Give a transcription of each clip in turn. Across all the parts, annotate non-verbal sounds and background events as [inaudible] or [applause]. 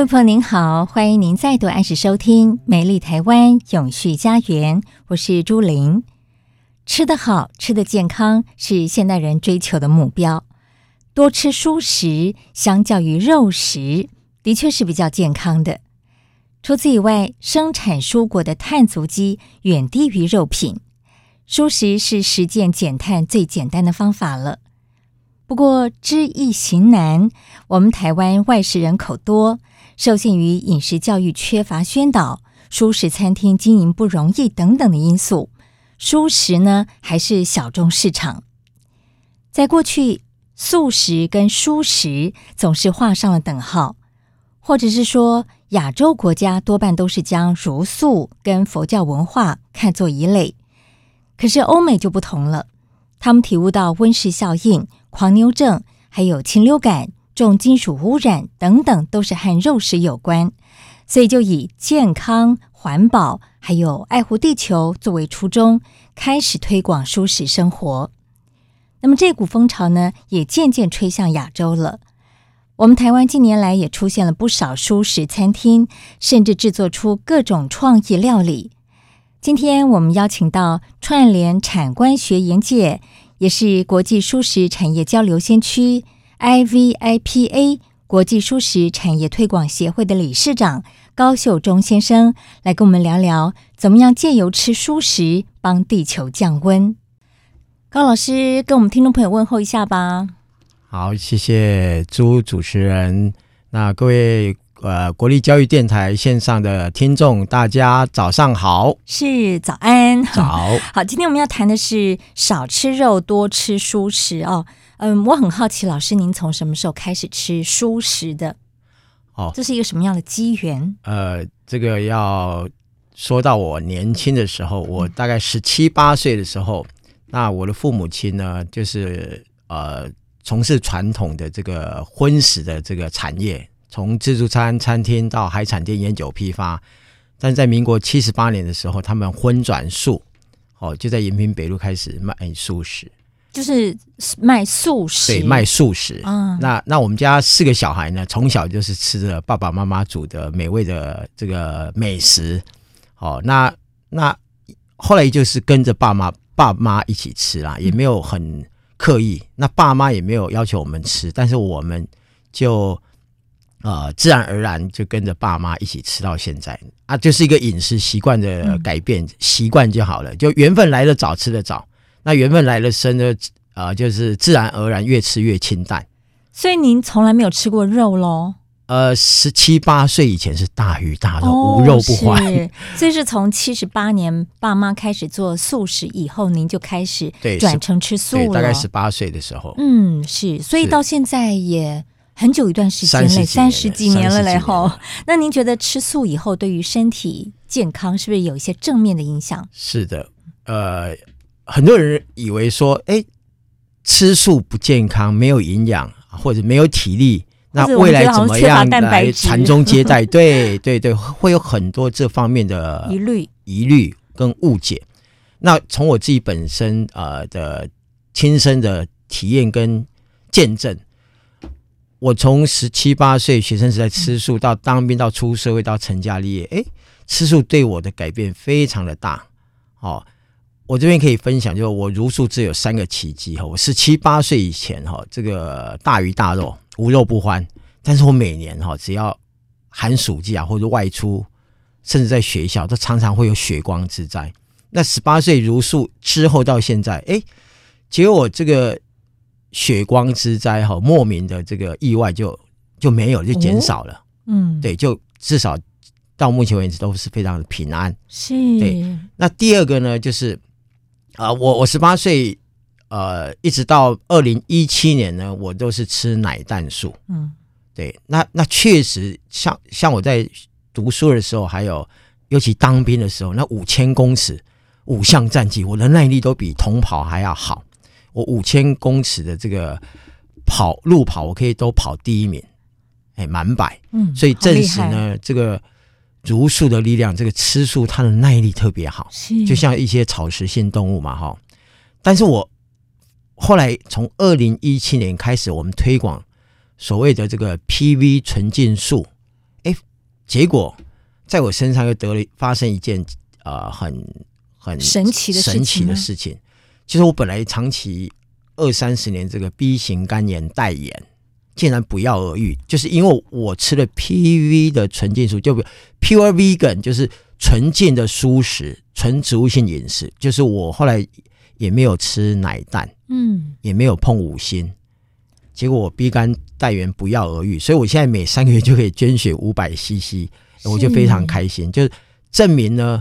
各位朋友您好，欢迎您再度按时收听《美丽台湾永续家园》，我是朱琳。吃得好，吃得健康是现代人追求的目标。多吃蔬食，相较于肉食，的确是比较健康的。除此以外，生产蔬果的碳足迹远低于肉品，蔬食是实践减碳最简单的方法了。不过，知易行难，我们台湾外食人口多。受限于饮食教育缺乏宣导、蔬食餐厅经营不容易等等的因素，蔬食呢还是小众市场。在过去，素食跟蔬食总是画上了等号，或者是说亚洲国家多半都是将茹素跟佛教文化看作一类。可是欧美就不同了，他们体悟到温室效应、狂牛症，还有禽流感。重金属污染等等都是和肉食有关，所以就以健康、环保还有爱护地球作为初衷，开始推广蔬食生活。那么这股风潮呢，也渐渐吹向亚洲了。我们台湾近年来也出现了不少蔬食餐厅，甚至制作出各种创意料理。今天我们邀请到串联产官学研界，也是国际蔬食产业交流先驱。IVIPA 国际蔬食产业推广协会的理事长高秀忠先生来跟我们聊聊，怎么样借由吃蔬食帮地球降温。高老师跟我们听众朋友问候一下吧。好，谢谢朱主持人。那各位呃国立教育电台线上的听众，大家早上好。是早安。早。[laughs] 好，今天我们要谈的是少吃肉，多吃蔬食哦。嗯，我很好奇，老师您从什么时候开始吃蔬食的？哦，这是一个什么样的机缘？呃，这个要说到我年轻的时候，我大概十七八岁的时候，嗯、那我的父母亲呢，就是呃从事传统的这个荤食的这个产业，从自助餐餐厅到海产店、烟酒批发，但在民国七十八年的时候，他们荤转素，哦，就在延平北路开始卖素食。就是卖素食，对，卖素食。嗯，那那我们家四个小孩呢，从小就是吃着爸爸妈妈煮的美味的这个美食。哦，那那后来就是跟着爸妈爸妈一起吃啦，也没有很刻意。那爸妈也没有要求我们吃，但是我们就呃自然而然就跟着爸妈一起吃到现在啊，就是一个饮食习惯的改变，习惯就好了，就缘分来的早，吃的早。那缘分来的深呢，啊、呃，就是自然而然越吃越清淡。所以您从来没有吃过肉喽？呃，十七八岁以前是大鱼大肉，哦、无肉不欢。所以是从七十八年爸妈开始做素食以后，您就开始转成吃素了。大概十八岁的时候，嗯，是。所以到现在也很久一段时间了，三十几年了嘞哈。那您觉得吃素以后对于身体健康是不是有一些正面的影响？是的，呃。很多人以为说，哎，吃素不健康，没有营养，或者没有体力，那未来怎么样来传宗接代？[laughs] 对对对，会有很多这方面的疑虑、疑虑跟误解。那从我自己本身呃的亲身的体验跟见证，我从十七八岁学生时代吃素，到当兵，到出社会，到成家立业，哎，吃素对我的改变非常的大，哦。我这边可以分享，就是我茹素只有三个奇迹哈。我十七八岁以前哈，这个大鱼大肉无肉不欢。但是我每年哈，只要寒暑假或者外出，甚至在学校，都常常会有血光之灾。那十八岁茹素之后到现在，哎，结果我这个血光之灾哈，莫名的这个意外就就没有，就减少了。哦、嗯，对，就至少到目前为止都是非常的平安。是。对。那第二个呢，就是啊、呃，我我十八岁，呃，一直到二零一七年呢，我都是吃奶蛋素。嗯，对。那那确实像像我在读书的时候，还有尤其当兵的时候，那五千公尺。五项战绩，我的耐力都比同跑还要好。我五千公尺的这个跑路跑，我可以都跑第一名，哎，满百。嗯，所以证实呢，这个茹素的力量，这个吃素它的耐力特别好，是就像一些草食性动物嘛，哈。但是我后来从二零一七年开始，我们推广所谓的这个 PV 纯净素，哎，结果在我身上又得了发生一件呃很。很神奇的神奇的事情，就是我本来长期二三十年这个 B 型肝炎代言，竟然不药而愈，就是因为我吃了 PV 的纯净素，就 Pure Vegan，就是纯净的蔬食，纯植物性饮食，就是我后来也没有吃奶蛋，嗯，也没有碰五辛，结果我 B 肝带炎不药而愈，所以我现在每三个月就可以捐血五百 CC，我就非常开心，就是证明呢。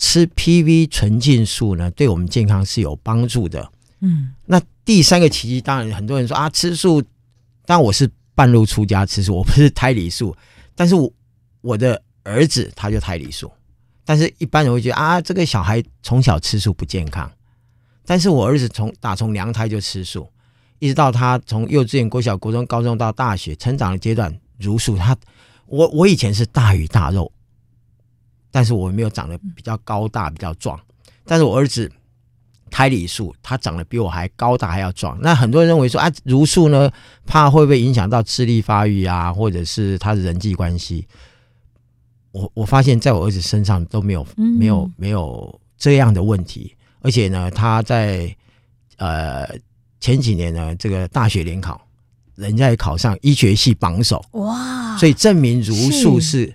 吃 PV 纯净素呢，对我们健康是有帮助的。嗯，那第三个奇迹，当然很多人说啊，吃素，但我是半路出家吃素，我不是胎里素。但是我我的儿子他就胎里素，但是一般人会觉得啊，这个小孩从小吃素不健康。但是我儿子从打从娘胎就吃素，一直到他从幼稚园、国小、国中、高中到大学成长的阶段，如素。他我我以前是大鱼大肉。但是我没有长得比较高大，比较壮。但是我儿子胎里素，他长得比我还高大，还要壮。那很多人认为说啊，茹素呢，怕会不会影响到智力发育啊，或者是他的人际关系？我我发现在我儿子身上都没有，没有，没有这样的问题。而且呢，他在呃前几年呢，这个大学联考，人家也考上医学系榜首。哇！所以证明茹素是。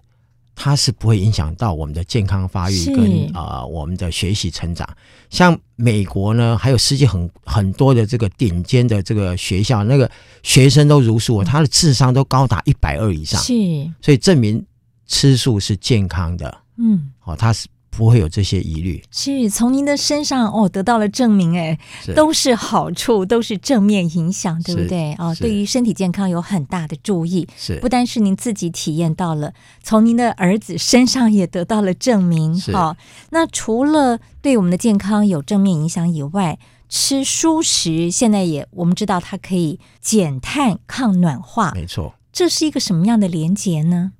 它是不会影响到我们的健康发育跟啊、呃、我们的学习成长。像美国呢，还有世界很很多的这个顶尖的这个学校，那个学生都如数，他的智商都高达一百二以上。是，所以证明吃素是健康的。嗯，哦，他是。不会有这些疑虑，是从您的身上哦得到了证明，哎，都是好处，都是正面影响，对不对？哦，对于身体健康有很大的注意，是不单是您自己体验到了，从您的儿子身上也得到了证明。好、哦，那除了对我们的健康有正面影响以外，吃蔬食现在也我们知道它可以减碳、抗暖化，没错，这是一个什么样的连结呢？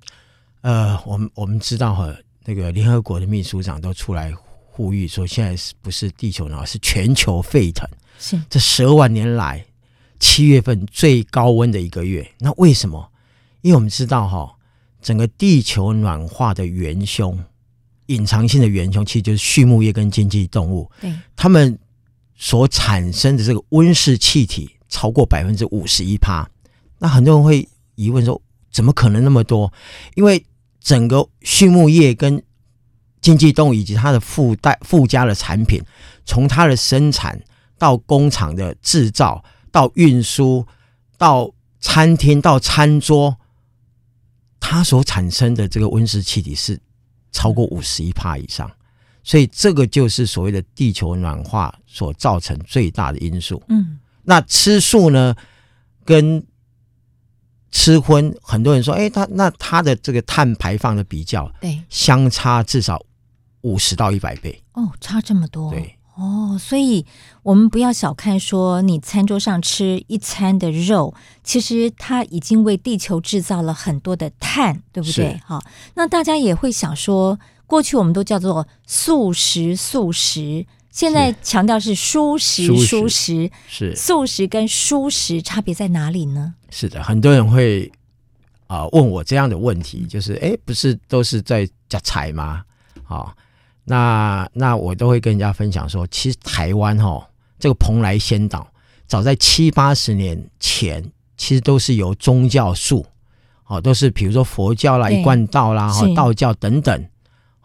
呃，我们我们知道哈。那个联合国的秘书长都出来呼吁说，现在是不是地球暖化，是全球沸腾。是这十二万年来七月份最高温的一个月。那为什么？因为我们知道哈，整个地球暖化的元凶，隐藏性的元凶，其实就是畜牧业跟经济动物。对，他们所产生的这个温室气体超过百分之五十一趴。那很多人会疑问说，怎么可能那么多？因为整个畜牧业跟经济动物以及它的附带附加的产品，从它的生产到工厂的制造，到运输，到餐厅到餐桌，它所产生的这个温室气体是超过五十一帕以上，所以这个就是所谓的地球暖化所造成最大的因素。嗯，那吃素呢，跟吃荤，很多人说，哎、欸，他那他的这个碳排放的比较，对，相差至少五十到一百倍。哦，差这么多。对，哦，所以我们不要小看说你餐桌上吃一餐的肉，其实它已经为地球制造了很多的碳，对不对？好，那大家也会想说，过去我们都叫做素食，素食。现在强调是蔬食，蔬食是素食跟蔬食差别在哪里呢？是的，很多人会啊、呃、问我这样的问题，就是哎，不是都是在加菜吗？啊、哦，那那我都会跟人家分享说，其实台湾哈、哦、这个蓬莱仙岛，早在七八十年前，其实都是由宗教素，哦，都是比如说佛教啦、一贯道啦、哈道教等等，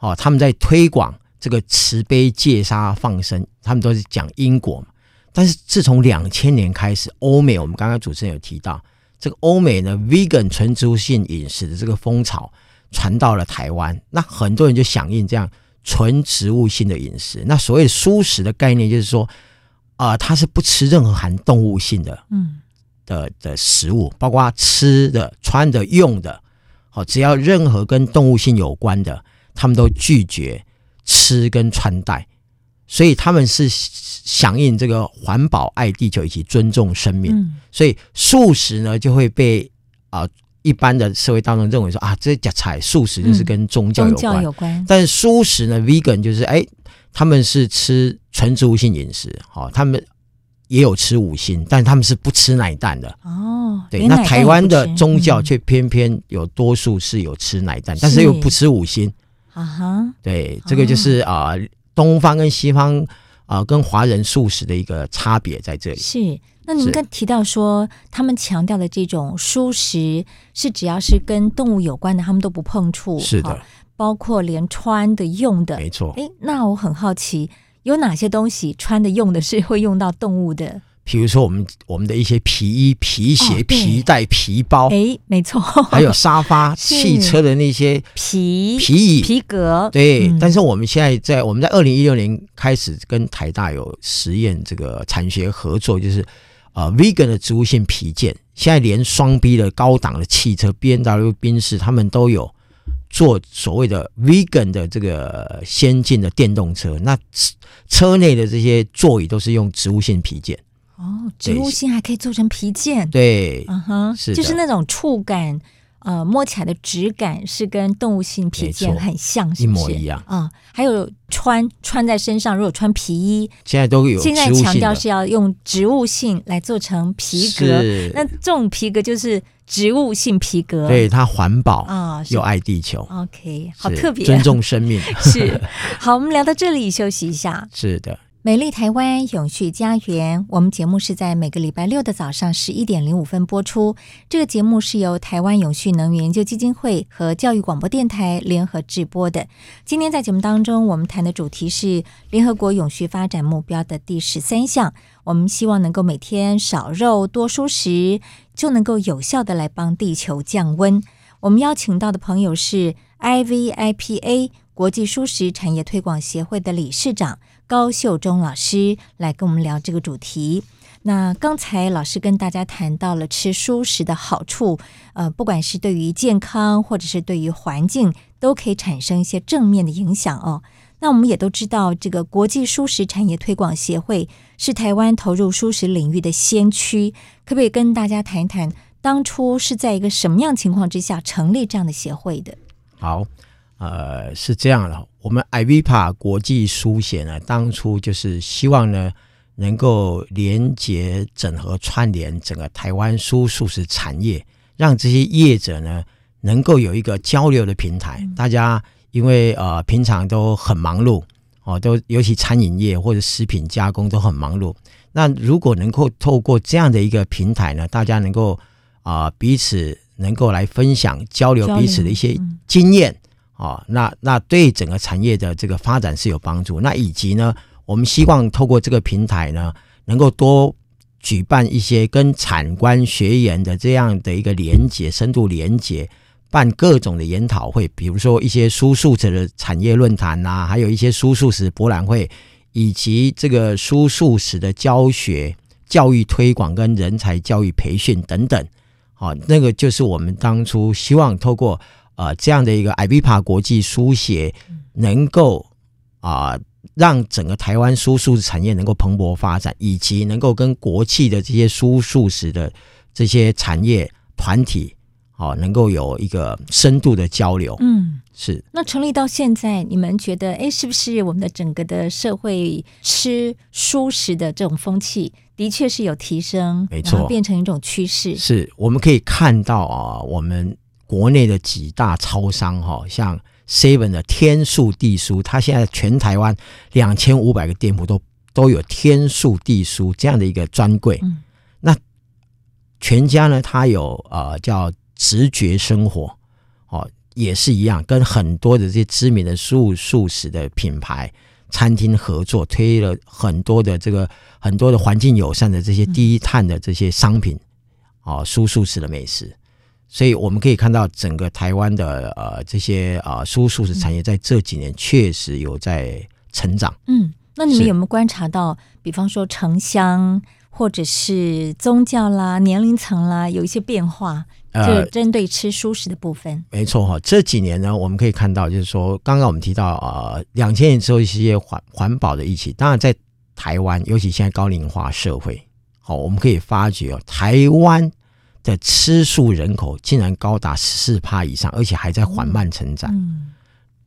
哦，他们在推广。这个慈悲戒杀放生，他们都是讲因果嘛。但是自从两千年开始，欧美我们刚刚主持人有提到，这个欧美呢，vegan 纯植物性饮食的这个风潮传到了台湾，那很多人就响应这样纯植物性的饮食。那所谓的蔬食的概念，就是说，啊、呃，它是不吃任何含动物性的，嗯，的的食物，包括吃的、穿的、用的，好，只要任何跟动物性有关的，他们都拒绝吃跟穿戴。所以他们是响应这个环保、爱地球以及尊重生命，嗯、所以素食呢就会被啊、呃、一般的社会当中认为说啊，这假菜素食就是跟宗教有关。嗯、有关。但是蔬食呢，vegan 就是哎，他们是吃纯植物性饮食，哦，他们也有吃五辛，但他们是不吃奶蛋的。哦，对，那台湾的宗教却偏偏有多数是有吃奶蛋，嗯、但是又不吃五辛。啊哈，对，这个就是啊。呃东方跟西方啊、呃，跟华人素食的一个差别在这里。是，那您刚提到说，他们强调的这种蔬食是只要是跟动物有关的，他们都不碰触。是的，包括连穿的、用的，没错。哎，那我很好奇，有哪些东西穿的、用的是会用到动物的？比如说，我们我们的一些皮衣、皮鞋、皮带、皮包，哎，没错，[laughs] 还有沙发、[laughs] 汽车的那些皮皮椅、皮革，对。嗯、但是我们现在在我们在二零一六年开始跟台大有实验这个产学合作，就是呃 vegan 的植物性皮件，现在连双 B 的高档的汽车 B N W、宾士，他们都有做所谓的 vegan 的这个先进的电动车，那车内的这些座椅都是用植物性皮件。哦，植物性还可以做成皮件，对，嗯哼，是，就是那种触感，呃，摸起来的质感是跟动物性皮件很像？一模一样。啊，还有穿穿在身上，如果穿皮衣，现在都有。现在强调是要用植物性来做成皮革，那这种皮革就是植物性皮革，对，它环保啊，又爱地球。OK，好特别，尊重生命。是，好，我们聊到这里，休息一下。[laughs] 是的。美丽台湾永续家园，我们节目是在每个礼拜六的早上十一点零五分播出。这个节目是由台湾永续能源研究基金会和教育广播电台联合制播的。今天在节目当中，我们谈的主题是联合国永续发展目标的第十三项。我们希望能够每天少肉多蔬食，就能够有效的来帮地球降温。我们邀请到的朋友是 IVIPA 国际蔬食产业推广协会的理事长。高秀忠老师来跟我们聊这个主题。那刚才老师跟大家谈到了吃蔬食的好处，呃，不管是对于健康或者是对于环境，都可以产生一些正面的影响哦。那我们也都知道，这个国际蔬食产业推广协会是台湾投入蔬食领域的先驱，可不可以跟大家谈一谈，当初是在一个什么样情况之下成立这样的协会的？好。呃，是这样的，我们 IVPA 国际书协呢，当初就是希望呢，能够连接、整合、串联整个台湾蔬素食产业，让这些业者呢，能够有一个交流的平台。大家因为呃平常都很忙碌哦，都尤其餐饮业或者食品加工都很忙碌。那如果能够透过这样的一个平台呢，大家能够啊、呃、彼此能够来分享交流彼此的一些经验。哦，那那对整个产业的这个发展是有帮助。那以及呢，我们希望透过这个平台呢，能够多举办一些跟产官学研的这样的一个连接、深度连接，办各种的研讨会，比如说一些输素食的产业论坛呐，还有一些蔬素食博览会，以及这个蔬素食的教学、教育推广跟人才教育培训等等。好，那个就是我们当初希望透过。呃，这样的一个 IVPA 国际书写，能够啊、呃、让整个台湾书数产业能够蓬勃发展，以及能够跟国际的这些蔬素食的这些产业团体，哦，能够有一个深度的交流。嗯，是。那成立到现在，你们觉得，哎，是不是我们的整个的社会吃蔬食的这种风气，的确是有提升？没错，变成一种趋势。是，我们可以看到啊，我们。国内的几大超商，哈，像 Seven 的天数地书，它现在全台湾两千五百个店铺都都有天数地书这样的一个专柜。嗯、那全家呢，它有呃叫直觉生活，哦，也是一样，跟很多的这些知名的素素食的品牌餐厅合作，推了很多的这个很多的环境友善的这些低碳的这些商品，啊，蔬素食的美食。所以我们可以看到，整个台湾的呃这些啊蔬素食产业在这几年确实有在成长。嗯，那你们有没有观察到，比方说城乡或者是宗教啦、年龄层啦，有一些变化？就针对吃蔬食的部分，呃、没错哈。这几年呢，我们可以看到，就是说，刚刚我们提到呃，两千年之后一些环环保的议题，当然在台湾，尤其现在高龄化社会，好，我们可以发觉哦，台湾。的吃素人口竟然高达十四趴以上，而且还在缓慢成长。嗯，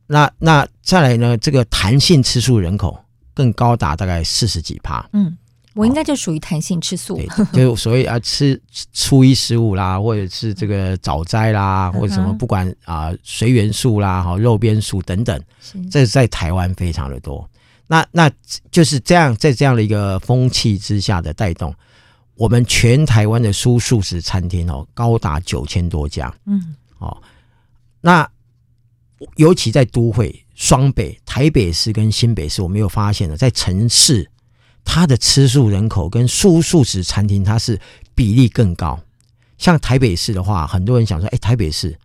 那那再来呢？这个弹性吃素人口更高达大概四十几趴。嗯，我应该就属于弹性吃素，哦、[laughs] 就所谓啊吃初一十五啦，或者是这个早斋啦，或者什么不管啊随缘素啦、哈肉边素等等，这是在台湾非常的多。那那就是这样，在这样的一个风气之下的带动。我们全台湾的蔬素食餐厅哦，高达九千多家。嗯，哦，那尤其在都会双北、台北市跟新北市，我们有发现了，在城市，它的吃素人口跟蔬素食餐厅，它是比例更高。像台北市的话，很多人想说，哎，台北市。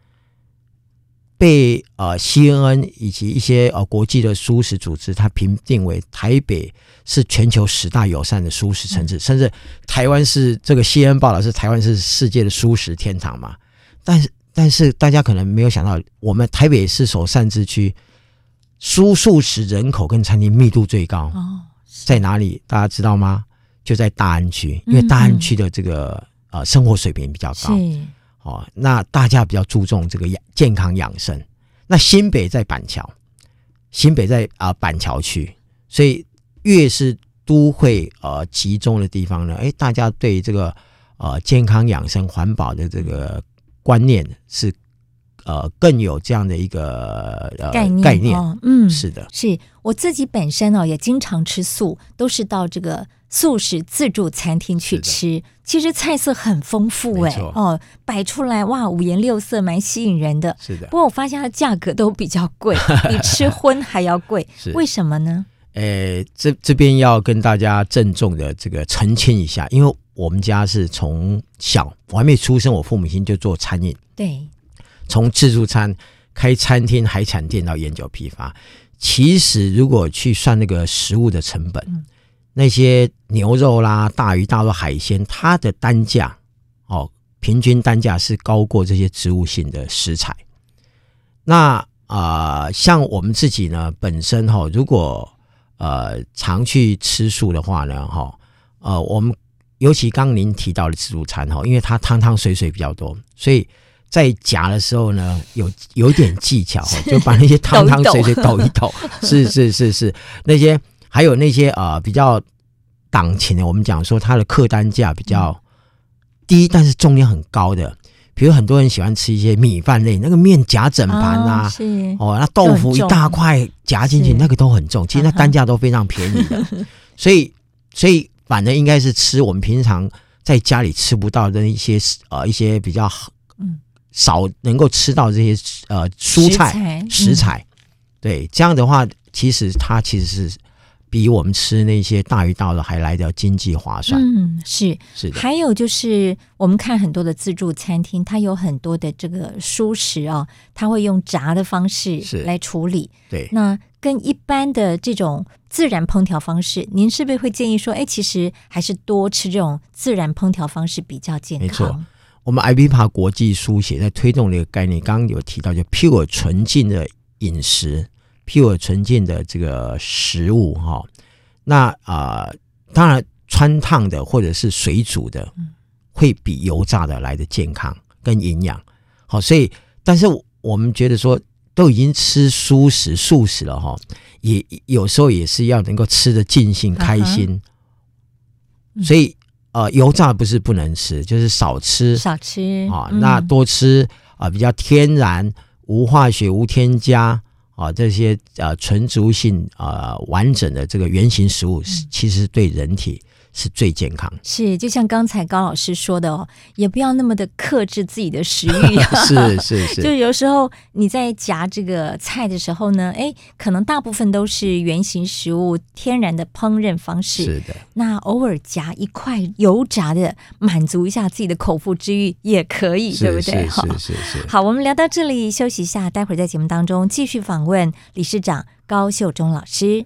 被呃 CNN 以及一些呃国际的舒适组织，它评定为台北是全球十大友善的舒适城市，嗯、甚至台湾是这个 CNN 报道是台湾是世界的舒适天堂嘛。但是但是大家可能没有想到，我们台北市首善之区，舒素食人口跟餐厅密度最高哦，在哪里？大家知道吗？就在大安区，因为大安区的这个嗯嗯呃生活水平比较高。哦，那大家比较注重这个养健康养生。那新北在板桥，新北在啊、呃、板桥区，所以越是都会呃集中的地方呢，哎，大家对这个呃健康养生、环保的这个观念是呃更有这样的一个呃概念概念。嗯，是的，是我自己本身哦也经常吃素，都是到这个。素食自助餐厅去吃，其实菜色很丰富哎，哦，摆出来哇，五颜六色，蛮吸引人的。是的，不过我发现它的价格都比较贵，[laughs] 比吃荤还要贵，是。为什么呢？诶，这这边要跟大家郑重的这个澄清一下，因为我们家是从小我还没出生，我父母亲就做餐饮，对，从自助餐开餐厅、海产店到烟酒批发，其实如果去算那个食物的成本。嗯那些牛肉啦、大鱼大肉、海鲜，它的单价哦，平均单价是高过这些植物性的食材。那啊、呃，像我们自己呢，本身哈、哦，如果呃常去吃素的话呢，哈、哦，呃，我们尤其刚您提到的自助餐哈，因为它汤汤水水比较多，所以在夹的时候呢，有有点技巧，就把那些汤汤水水抖一抖，是是是是那些。还有那些呃比较档前的，我们讲说它的客单价比较低，但是重量很高的，比如很多人喜欢吃一些米饭类，那个面夹整盘啊，哦，是。哦，那豆腐一大块夹进去，那个都很重，其实那单价都非常便宜的，[laughs] 所以所以反正应该是吃我们平常在家里吃不到的一些呃一些比较嗯。少能够吃到这些呃蔬菜食材，食材，对，这样的话其实它其实是。比我们吃那些大鱼大肉还来的经济划算。嗯，是是的。还有就是，我们看很多的自助餐厅，它有很多的这个蔬食啊，它会用炸的方式来处理。对。那跟一般的这种自然烹调方式，您是不是会建议说，哎，其实还是多吃这种自然烹调方式比较健康？没错。我们 IBPA 国际书写在推动这个概念，刚刚有提到，就 pure 纯净的饮食。Pure 纯净的这个食物哈，那啊、呃，当然穿烫的或者是水煮的，会比油炸的来的健康跟营养。好，所以但是我们觉得说，都已经吃素食素食了哈，也有时候也是要能够吃得尽兴开心。所以呃，油炸不是不能吃，就是少吃少吃啊，那多吃啊、呃，比较天然、无化学、无添加。啊，这些呃纯植物性啊、呃、完整的这个原型食物，其实对人体是最健康。是，就像刚才高老师说的哦，也不要那么的克制自己的食欲啊。是 [laughs] 是是，就有时候你在夹这个菜的时候呢，哎，可能大部分都是原型食物、天然的烹饪方式。是的，那偶尔夹一块油炸的，满足一下自己的口腹之欲也可以，对不对？是是是是。好，我们聊到这里，休息一下，待会儿在节目当中继续访问理事长高秀忠老师。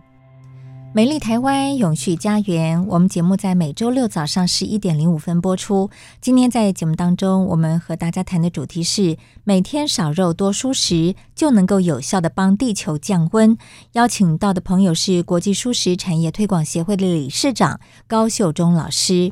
美丽台湾永续家园，我们节目在每周六早上十一点零五分播出。今天在节目当中，我们和大家谈的主题是每天少肉多蔬食，就能够有效的帮地球降温。邀请到的朋友是国际蔬食产业推广协会的理事长高秀忠老师。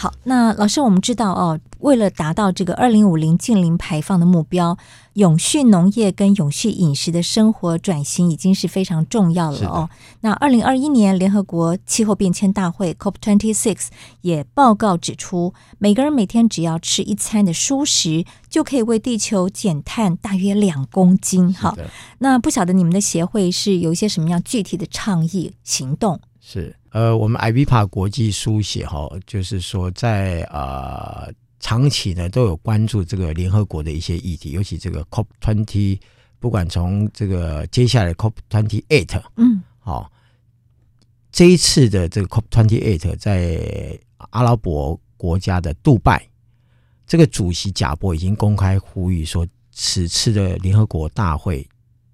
好，那老师，我们知道哦，为了达到这个二零五零近零排放的目标，永续农业跟永续饮食的生活转型已经是非常重要了哦。那二零二一年联合国气候变迁大会 COP26 也报告指出，每个人每天只要吃一餐的蔬食，就可以为地球减碳大约两公斤。好，那不晓得你们的协会是有一些什么样具体的倡议行动？是。呃，我们 IVPA 国际书写哈，就是说在呃长期呢都有关注这个联合国的一些议题，尤其这个 COP twenty，不管从这个接下来 COP twenty eight，嗯，好，这一次的这个 COP twenty eight 在阿拉伯国家的杜拜，这个主席贾伯已经公开呼吁说，此次的联合国大会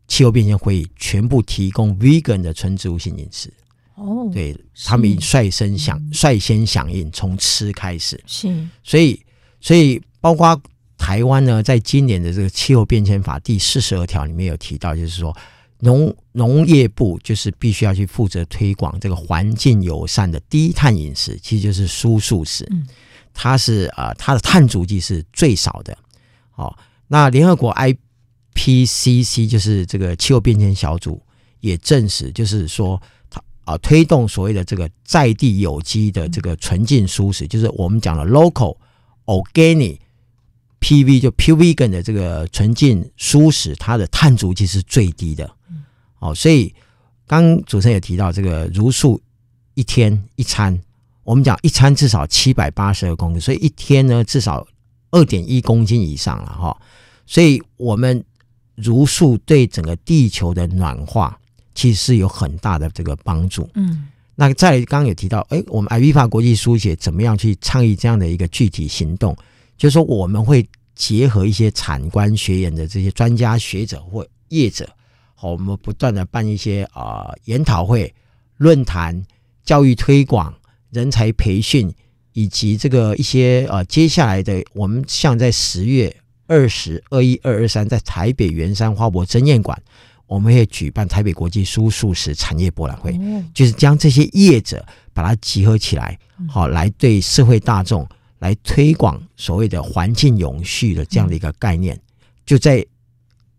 气候变迁会议全部提供 vegan 的纯植物性饮食。哦，对他们率先响率先响应，从吃开始。是，所以所以包括台湾呢，在今年的这个气候变迁法第四十二条里面有提到，就是说农农业部就是必须要去负责推广这个环境友善的低碳饮食，其实就是蔬素食，它是啊、呃，它的碳足迹是最少的。哦，那联合国 IPCC 就是这个气候变迁小组也证实，就是说。啊，推动所谓的这个在地有机的这个纯净蔬食，就是我们讲的 local organic PV 就 pure vegan 的这个纯净蔬食，它的碳足迹是最低的。哦，所以刚主持人也提到这个茹素一天一餐，我们讲一餐至少七百八十二公斤，所以一天呢至少二点一公斤以上了哈。所以我们茹素对整个地球的暖化。其实是有很大的这个帮助。嗯，那再刚刚有提到，哎，我们 IVPA 国际书写怎么样去倡议这样的一个具体行动？就是说，我们会结合一些产官学研的这些专家学者或业者，好，我们不断的办一些啊、呃、研讨会、论坛、教育推广、人才培训，以及这个一些呃接下来的，我们像在十月二十二一二二三，在台北圆山花博争艳馆。我们会举办台北国际蔬素食产业博览会，就是将这些业者把它集合起来，好来对社会大众来推广所谓的环境永续的这样的一个概念，就在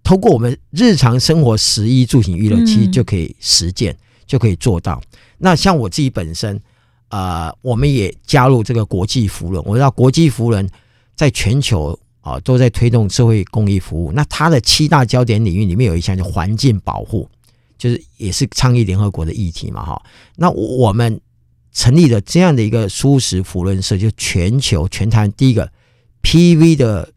透过我们日常生活食衣住行娱乐，其实就可以实践，就可以做到。那像我自己本身，呃，我们也加入这个国际扶轮，我知道国际扶轮在全球。啊，都在推动社会公益服务。那它的七大焦点领域里面有一项叫环境保护，就是也是倡议联合国的议题嘛，哈。那我们成立了这样的一个蔬食扶轮社，就全球全台湾第一个 PV 的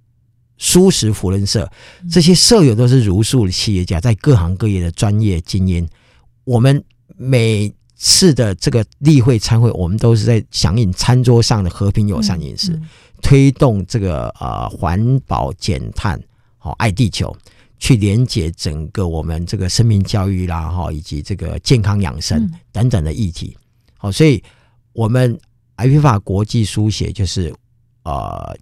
蔬食扶轮社。这些社友都是如数的企业家，在各行各业的专业精英。我们每次的这个例会参会，我们都是在响应餐桌上的和平友善饮食。嗯嗯推动这个呃环保减碳，好爱地球，去连接整个我们这个生命教育啦哈，以及这个健康养生等等的议题，好，所以我们 IVPA 国际书写就是呃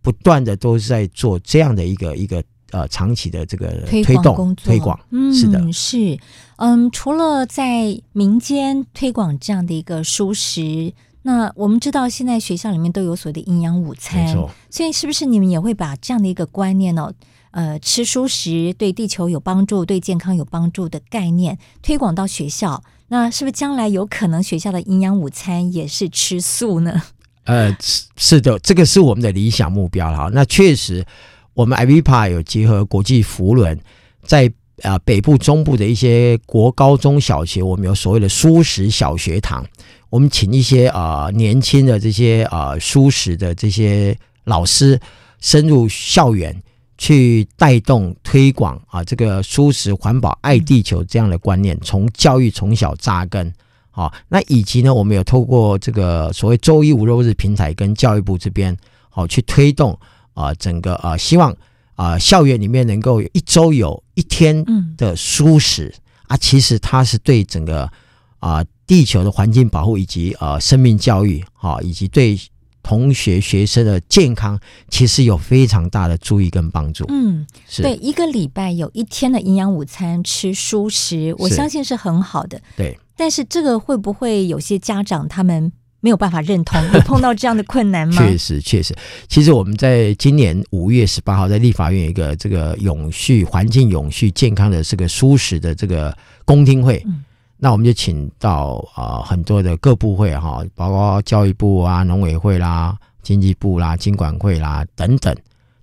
不断的都是在做这样的一个一个呃长期的这个推动工作推广，嗯，是的，是嗯，除了在民间推广这样的一个蔬食，那我们知道现在学校里面都有所谓的营养午餐，所以是不是你们也会把这样的一个观念呢？呃，吃蔬食对地球有帮助、对健康有帮助的概念推广到学校，那是不是将来有可能学校的营养午餐也是吃素呢？呃，是是的，这个是我们的理想目标哈。那确实，我们 IVPA 有结合国际扶轮，在呃北部、中部的一些国高中小学，我们有所谓的蔬食小学堂，我们请一些呃年轻的这些呃蔬食的这些老师深入校园。去带动推广啊，这个蔬食环保、爱地球这样的观念，从教育从小扎根啊。那以及呢，我们有透过这个所谓周一无肉日平台，跟教育部这边好去推动啊，整个啊，希望啊校园里面能够一周有一天的蔬食啊，其实它是对整个啊地球的环境保护以及啊生命教育啊，以及对。同学学生的健康其实有非常大的注意跟帮助。嗯，是对，一个礼拜有一天的营养午餐吃蔬食，我相信是很好的。对，但是这个会不会有些家长他们没有办法认同？[laughs] 有碰到这样的困难吗？确实，确实。其实我们在今年五月十八号在立法院有一个这个永续环境、永续健康的这个舒适的这个公听会。嗯那我们就请到啊、呃、很多的各部会哈，包括教育部啊、农委会啦、经济部啦、经管会啦等等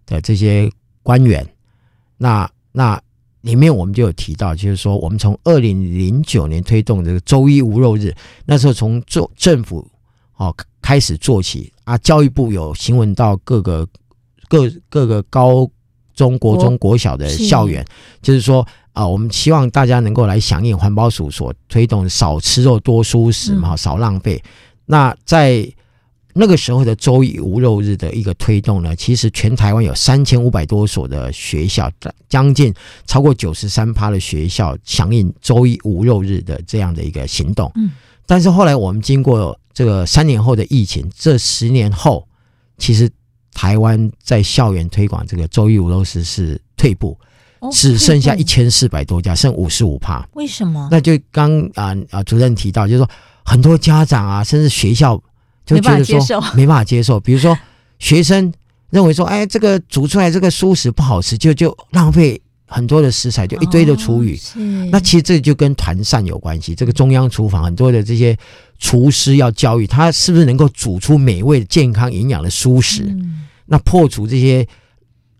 的这些官员。那那里面我们就有提到，就是说我们从二零零九年推动这个周一无肉日，那时候从做政府哦开始做起啊，教育部有询问到各个各各个高中国中国小的校园，就是说。啊，我们希望大家能够来响应环保署所推动少吃肉多蔬食嘛，少浪费。那在那个时候的周一无肉日的一个推动呢，其实全台湾有三千五百多所的学校，将近超过九十三趴的学校响应周一无肉日的这样的一个行动。嗯，但是后来我们经过这个三年后的疫情，这十年后，其实台湾在校园推广这个周一五肉日是退步。只剩下一千四百多家，剩五十五趴。为什么？那就刚啊啊主任提到，就是说很多家长啊，甚至学校就觉得说 [laughs] 没办法接受。比如说学生认为说，哎，这个煮出来这个蔬食不好吃，就就浪费很多的食材，就一堆的厨余。哦、那其实这就跟团膳有关系。这个中央厨房很多的这些厨师要教育他，是不是能够煮出美味、健康、营养的蔬食？嗯、那破除这些。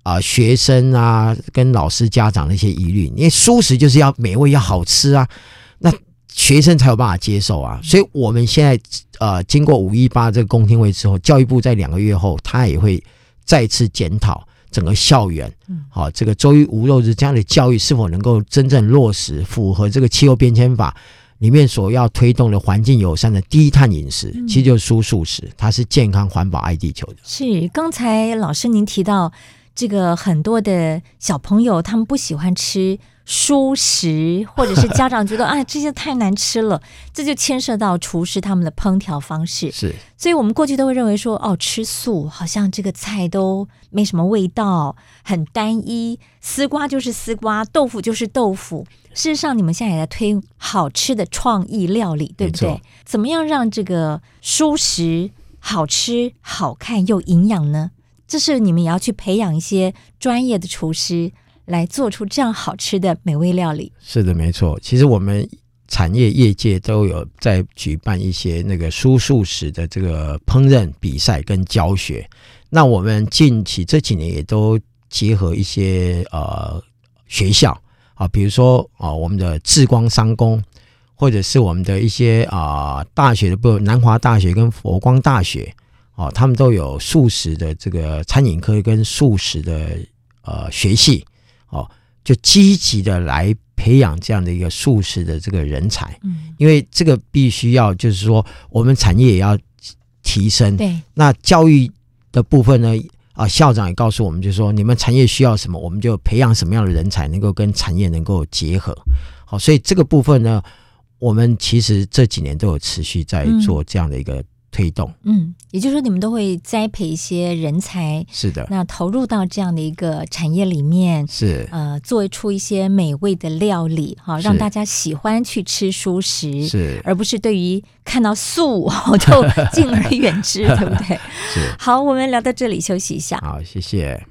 啊、呃，学生啊，跟老师、家长的一些疑虑，因为蔬食就是要美味、要好吃啊，那学生才有办法接受啊。所以我们现在呃，经过五一八这个公听会之后，教育部在两个月后，他也会再次检讨整个校园，好、啊，这个周一无肉日这样的教育是否能够真正落实，符合这个气候变迁法里面所要推动的环境友善的低碳饮食，其实就是蔬素食，它是健康、环保、爱地球的。是，刚才老师您提到。这个很多的小朋友，他们不喜欢吃蔬食，或者是家长觉得啊这些太难吃了，[laughs] 这就牵涉到厨师他们的烹调方式。是，所以我们过去都会认为说，哦，吃素好像这个菜都没什么味道，很单一，丝瓜就是丝瓜，豆腐就是豆腐。[laughs] 事实上，你们现在也在推好吃的创意料理，对不对？怎么样让这个蔬食好吃、好看又营养呢？这是你们也要去培养一些专业的厨师来做出这样好吃的美味料理。是的，没错。其实我们产业业界都有在举办一些那个蔬素食的这个烹饪比赛跟教学。那我们近期这几年也都结合一些呃学校啊，比如说啊我们的智光商工，或者是我们的一些啊大学的，不南华大学跟佛光大学。哦，他们都有素食的这个餐饮科跟素食的呃学系，哦，就积极的来培养这样的一个素食的这个人才。嗯，因为这个必须要就是说，我们产业也要提升。对，那教育的部分呢，啊，校长也告诉我们，就是说你们产业需要什么，我们就培养什么样的人才，能够跟产业能够结合。好，所以这个部分呢，我们其实这几年都有持续在做这样的一个。推动。嗯，也就是说，你们都会栽培一些人才，是的，那投入到这样的一个产业里面，是呃，做出一些美味的料理，哈，让大家喜欢去吃熟食，是，而不是对于看到素 [laughs] 就敬而远之，[laughs] 对不对？是。好，我们聊到这里，休息一下。好，谢谢。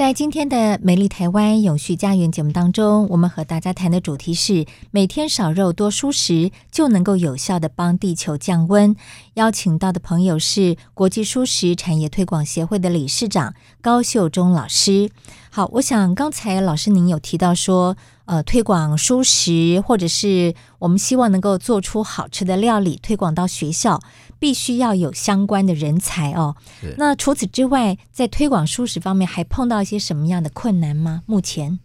在今天的美丽台湾永续家园节目当中，我们和大家谈的主题是每天少肉多蔬食，就能够有效的帮地球降温。邀请到的朋友是国际蔬食产业推广协会的理事长高秀忠老师。好，我想刚才老师您有提到说，呃，推广蔬食，或者是我们希望能够做出好吃的料理，推广到学校，必须要有相关的人才哦。那除此之外，在推广素食方面，还碰到一些什么样的困难吗？目前，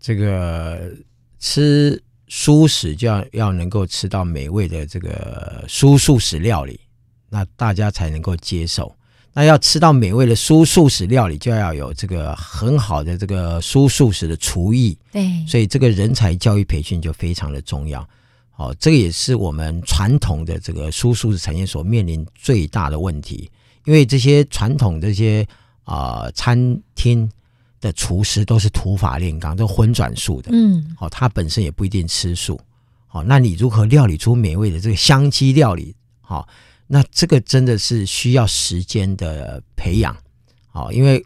这个吃素食就要要能够吃到美味的这个蔬素食料理，那大家才能够接受。那要吃到美味的蔬素食料理，就要有这个很好的这个蔬素食的厨艺。对，所以这个人才教育培训就非常的重要。好，这个也是我们传统的这个输素食产业所面临最大的问题，因为这些传统这些啊、呃、餐厅的厨师都是土法炼钢，都荤转素的。嗯，好，他本身也不一定吃素。好，那你如何料理出美味的这个香鸡料理？好。那这个真的是需要时间的培养，哦，因为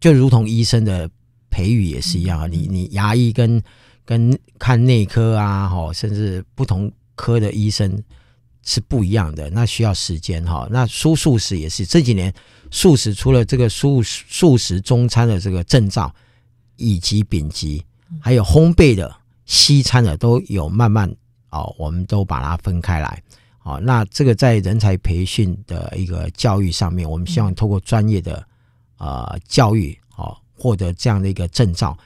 就如同医生的培育也是一样啊，你你牙医跟跟看内科啊，哈，甚至不同科的医生是不一样的，那需要时间哈。那蔬素食也是这几年素食除了这个素素食中餐的这个证照，以及、丙级，还有烘焙的西餐的都有慢慢哦，我们都把它分开来。好，那这个在人才培训的一个教育上面，我们希望透过专业的呃教育，好获得这样的一个证照，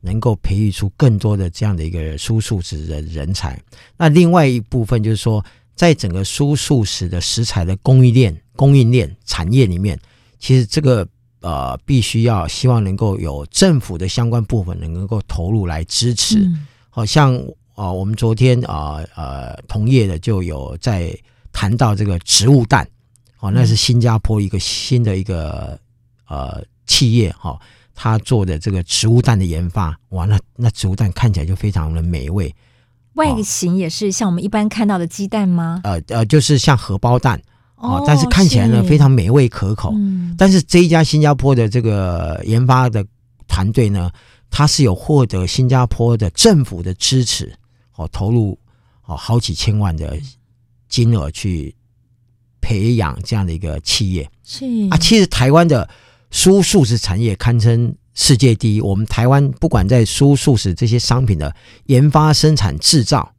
能够培育出更多的这样的一个蔬素食的人才。那另外一部分就是说，在整个蔬素食的食材的供应链、供应链产业里面，其实这个呃必须要希望能够有政府的相关部分能够投入来支持，好像。啊、哦，我们昨天啊呃，同业的就有在谈到这个植物蛋，哦，那是新加坡一个新的一个呃企业哈，他、哦、做的这个植物蛋的研发，哇，那那植物蛋看起来就非常的美味，外形也是像我们一般看到的鸡蛋吗？呃呃，就是像荷包蛋哦，但是看起来呢非常美味可口。嗯，但是这一家新加坡的这个研发的团队呢，它是有获得新加坡的政府的支持。哦，投入哦好几千万的金额去培养这样的一个企业是啊，其实台湾的蔬素食产业堪称世界第一。我们台湾不管在蔬素食这些商品的研发、生产、制造，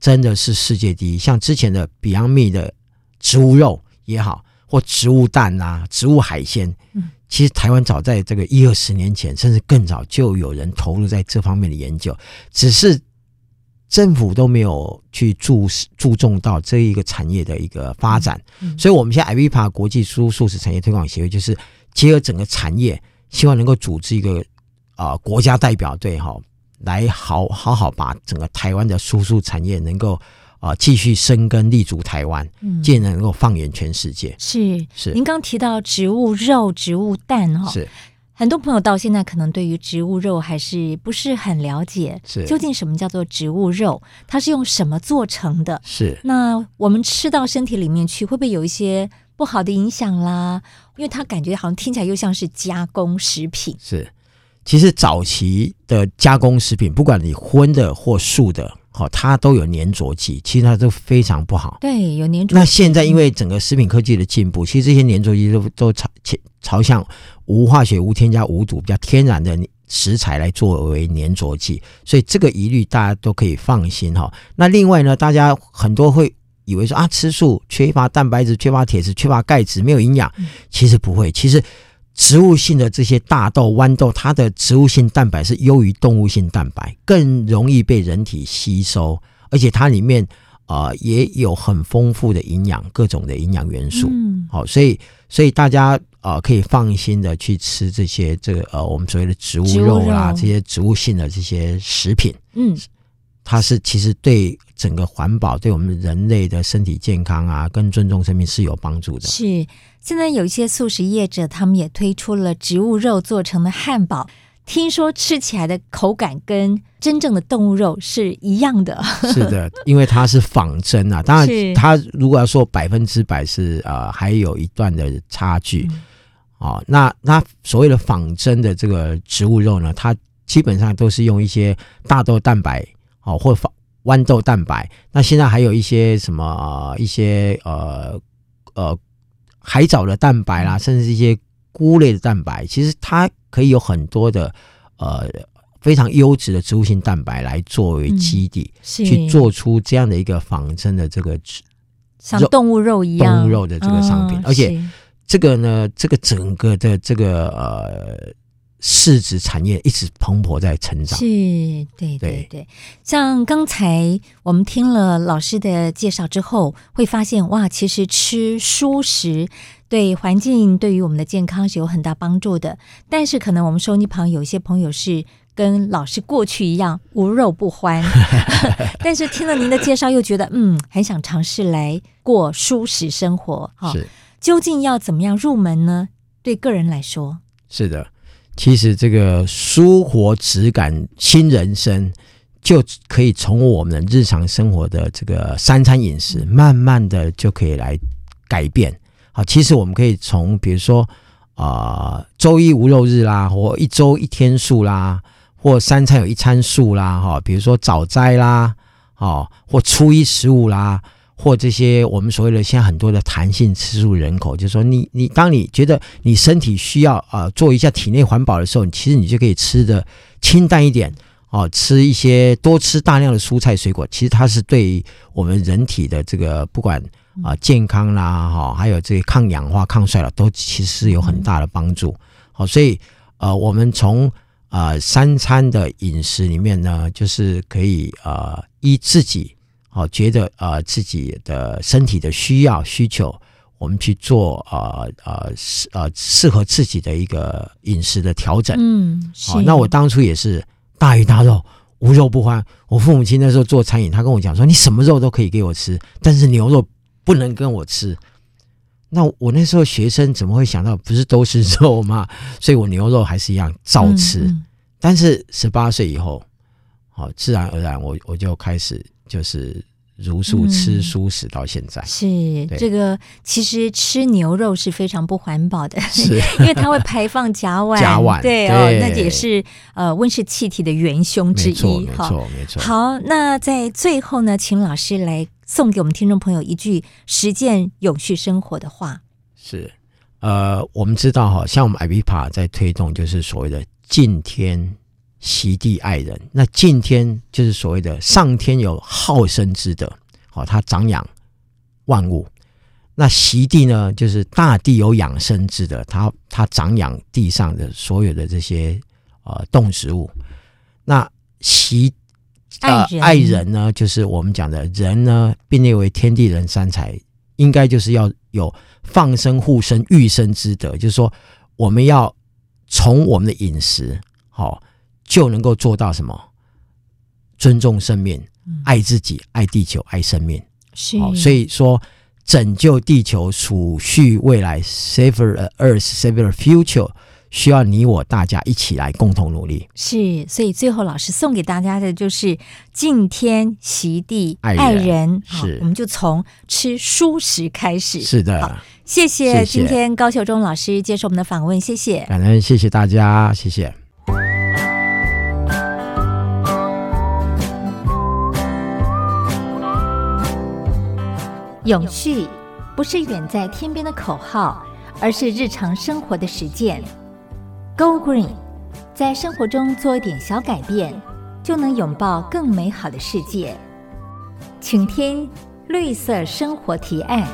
真的是世界第一。像之前的 Beyond Meat 的植物肉也好，或植物蛋啊、植物海鲜，其实台湾早在这个一二十年前，甚至更早就有人投入在这方面的研究，只是。政府都没有去注注重到这一个产业的一个发展，所以我们现在 IVPA 国际蔬素食产业推广协会就是结合整个产业，希望能够组织一个啊、呃、国家代表队哈，来好好好把整个台湾的输出产业能够啊、呃、继续生根立足台湾，进而能够放眼全世界。是是，您刚提到植物肉、植物蛋哈。是。很多朋友到现在可能对于植物肉还是不是很了解，是究竟什么叫做植物肉？它是用什么做成的？是那我们吃到身体里面去，会不会有一些不好的影响啦？因为它感觉好像听起来又像是加工食品。是，其实早期的加工食品，不管你荤的或素的，好，它都有粘着剂，其实它都非常不好。对，有粘着。那现在因为整个食品科技的进步，其实这些粘着剂都都朝朝向。无化学、无添加、无毒，比较天然的食材来作为粘着剂，所以这个疑虑大家都可以放心哈。那另外呢，大家很多会以为说啊，吃素缺乏蛋白质、缺乏铁质、缺乏钙质，没有营养。其实不会，其实植物性的这些大豆、豌豆，它的植物性蛋白是优于动物性蛋白，更容易被人体吸收，而且它里面啊、呃、也有很丰富的营养，各种的营养元素。嗯，好，所以所以大家。啊、呃，可以放心的去吃这些这个呃，我们所谓的植物肉啦，这些植物性的这些食品。嗯，它是其实对整个环保对我们人类的身体健康啊，跟尊重生命是有帮助的。是，现在有一些素食业者，他们也推出了植物肉做成的汉堡，听说吃起来的口感跟真正的动物肉是一样的。[laughs] 是的，因为它是仿真啊，[laughs] 当然它如果要说百分之百是呃，还有一段的差距。嗯哦，那那所谓的仿真的这个植物肉呢，它基本上都是用一些大豆蛋白哦，或仿豌豆蛋白。那现在还有一些什么、呃、一些呃呃海藻的蛋白啦，甚至一些菇类的蛋白，其实它可以有很多的呃非常优质的植物性蛋白来作为基底，嗯、去做出这样的一个仿真的这个像动物肉一样动物肉的这个商品，哦、而且。这个呢，这个整个的这个呃市值产业一直蓬勃在成长。是，对对对。像刚才我们听了老师的介绍之后，会发现哇，其实吃蔬食对环境、对于我们的健康是有很大帮助的。但是可能我们收音旁有一些朋友是跟老师过去一样无肉不欢，[laughs] 但是听了您的介绍，又觉得嗯，很想尝试来过蔬食生活。哈，是。究竟要怎么样入门呢？对个人来说，是的，其实这个舒活质感新人生，就可以从我们日常生活的这个三餐饮食，慢慢的就可以来改变。好，其实我们可以从比如说啊，周一无肉日啦，或一周一天素啦，或三餐有一餐素啦，哈，比如说早斋啦，哦，或初一十五啦。或这些我们所谓的现在很多的弹性吃素人口，就是说你你当你觉得你身体需要啊、做一下体内环保的时候，其实你就可以吃的清淡一点哦，吃一些多吃大量的蔬菜水果，其实它是对我们人体的这个不管啊、呃、健康啦哈，还有这个抗氧化、抗衰老都其实是有很大的帮助。好，所以呃我们从呃三餐的饮食里面呢，就是可以呃依自己。哦，觉得呃自己的身体的需要需求，我们去做呃呃适呃适合自己的一个饮食的调整。嗯，好、哦，那我当初也是大鱼大肉，无肉不欢。我父母亲那时候做餐饮，他跟我讲说，你什么肉都可以给我吃，但是牛肉不能跟我吃。那我那时候学生怎么会想到不是都是肉吗？所以我牛肉还是一样照吃。嗯嗯、但是十八岁以后，好、哦，自然而然我我就开始。就是如素吃素食到现在，嗯、是这个其实吃牛肉是非常不环保的，[laughs] 是因为它会排放甲烷，[laughs] 甲烷对，对哦，那也是呃温室气体的元凶之一。没错，没错，没错。好，那在最后呢，请老师来送给我们听众朋友一句实践永续生活的话。是，呃，我们知道哈，像我们 IVPA 在推动就是所谓的敬天。惜地爱人，那敬天就是所谓的上天有好生之德，好，他长养万物。那席地呢，就是大地有养生之德，他他长养地上的所有的这些呃动植物。那席惜呃爱人呢，就是我们讲的人呢，并列为天地人三才，应该就是要有放生、护生、育生之德，就是说我们要从我们的饮食好。就能够做到什么？尊重生命，爱自己，爱地球，爱生命。是，所以说拯救地球，储蓄未来，save the earth，save the future，需要你我大家一起来共同努力。是，所以最后老师送给大家的就是敬天惜地爱人。我们就从吃蔬食开始。是的，谢谢今天高秀忠老师接受我们的访问，谢谢。感恩，谢谢大家，谢谢。永续不是远在天边的口号，而是日常生活的实践。Go Green，在生活中做一点小改变，就能拥抱更美好的世界。请听绿色生活提案。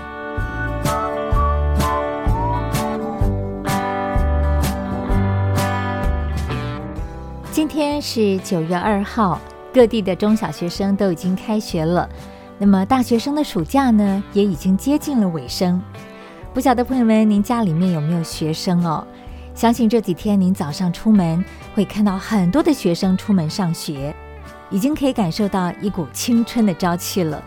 今天是九月二号，各地的中小学生都已经开学了。那么大学生的暑假呢，也已经接近了尾声。不晓得朋友们，您家里面有没有学生哦？相信这几天您早上出门会看到很多的学生出门上学。已经可以感受到一股青春的朝气了。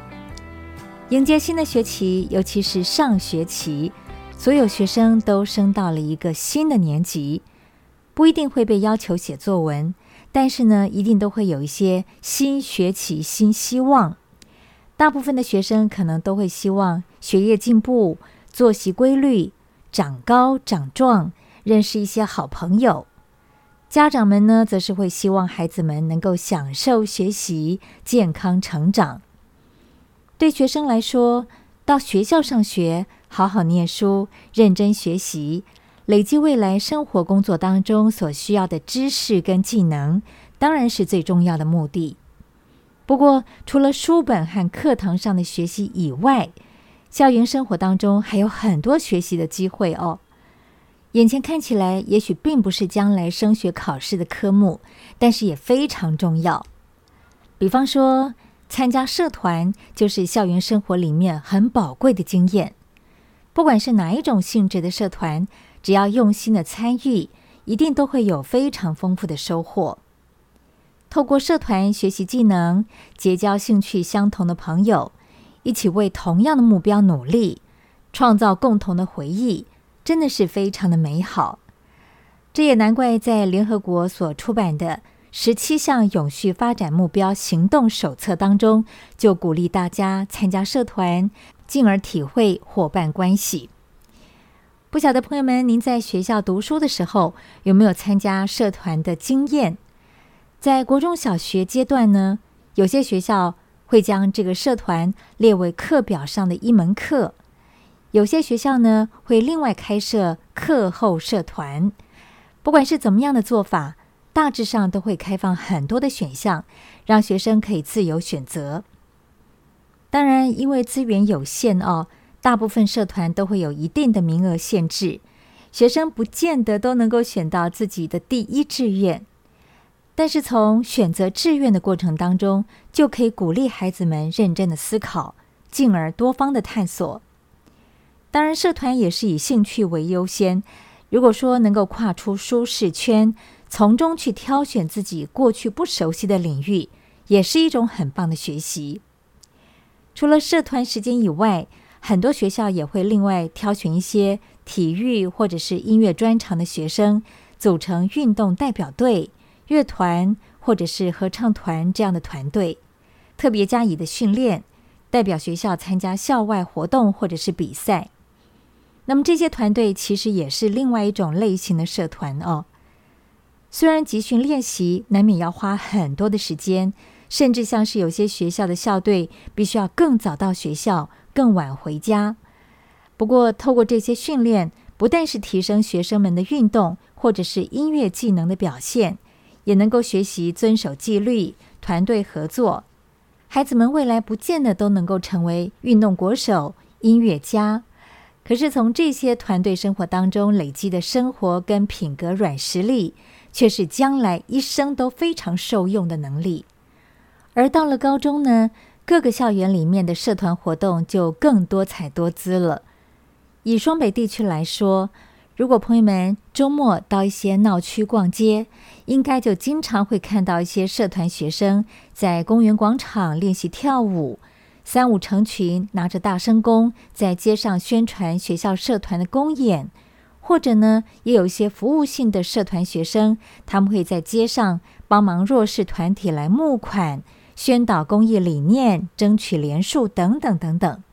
迎接新的学期，尤其是上学期，所有学生都升到了一个新的年级，不一定会被要求写作文，但是呢，一定都会有一些新学期新希望。大部分的学生可能都会希望学业进步、作息规律、长高长壮、认识一些好朋友。家长们呢，则是会希望孩子们能够享受学习、健康成长。对学生来说，到学校上学，好好念书，认真学习，累积未来生活工作当中所需要的知识跟技能，当然是最重要的目的。不过，除了书本和课堂上的学习以外，校园生活当中还有很多学习的机会哦。眼前看起来也许并不是将来升学考试的科目，但是也非常重要。比方说，参加社团就是校园生活里面很宝贵的经验。不管是哪一种性质的社团，只要用心的参与，一定都会有非常丰富的收获。透过社团学习技能，结交兴趣相同的朋友，一起为同样的目标努力，创造共同的回忆，真的是非常的美好。这也难怪在联合国所出版的十七项永续发展目标行动手册当中，就鼓励大家参加社团，进而体会伙伴关系。不晓得朋友们，您在学校读书的时候有没有参加社团的经验？在国中小学阶段呢，有些学校会将这个社团列为课表上的一门课，有些学校呢会另外开设课后社团。不管是怎么样的做法，大致上都会开放很多的选项，让学生可以自由选择。当然，因为资源有限哦，大部分社团都会有一定的名额限制，学生不见得都能够选到自己的第一志愿。但是从选择志愿的过程当中，就可以鼓励孩子们认真的思考，进而多方的探索。当然，社团也是以兴趣为优先。如果说能够跨出舒适圈，从中去挑选自己过去不熟悉的领域，也是一种很棒的学习。除了社团时间以外，很多学校也会另外挑选一些体育或者是音乐专长的学生，组成运动代表队、乐团或者是合唱团这样的团队，特别加以的训练，代表学校参加校外活动或者是比赛。那么这些团队其实也是另外一种类型的社团哦。虽然集训练习难免要花很多的时间，甚至像是有些学校的校队必须要更早到学校，更晚回家。不过，透过这些训练，不但是提升学生们的运动或者是音乐技能的表现，也能够学习遵守纪律、团队合作。孩子们未来不见得都能够成为运动国手、音乐家。可是从这些团队生活当中累积的生活跟品格软实力，却是将来一生都非常受用的能力。而到了高中呢，各个校园里面的社团活动就更多彩多姿了。以双北地区来说，如果朋友们周末到一些闹区逛街，应该就经常会看到一些社团学生在公园广场练习跳舞。三五成群，拿着大声公，在街上宣传学校社团的公演，或者呢，也有一些服务性的社团学生，他们会在街上帮忙弱势团体来募款、宣导公益理念、争取连署等等等等。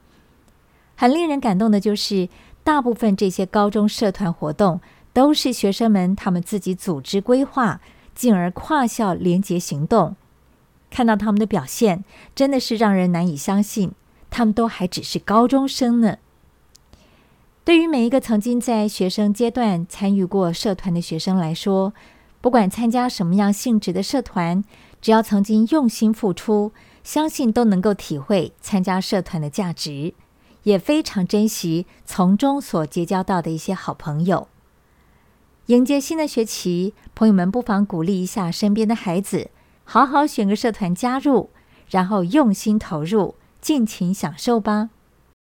很令人感动的就是，大部分这些高中社团活动都是学生们他们自己组织规划，进而跨校联结行动。看到他们的表现，真的是让人难以相信，他们都还只是高中生呢。对于每一个曾经在学生阶段参与过社团的学生来说，不管参加什么样性质的社团，只要曾经用心付出，相信都能够体会参加社团的价值，也非常珍惜从中所结交到的一些好朋友。迎接新的学期，朋友们不妨鼓励一下身边的孩子。好好选个社团加入，然后用心投入，尽情享受吧。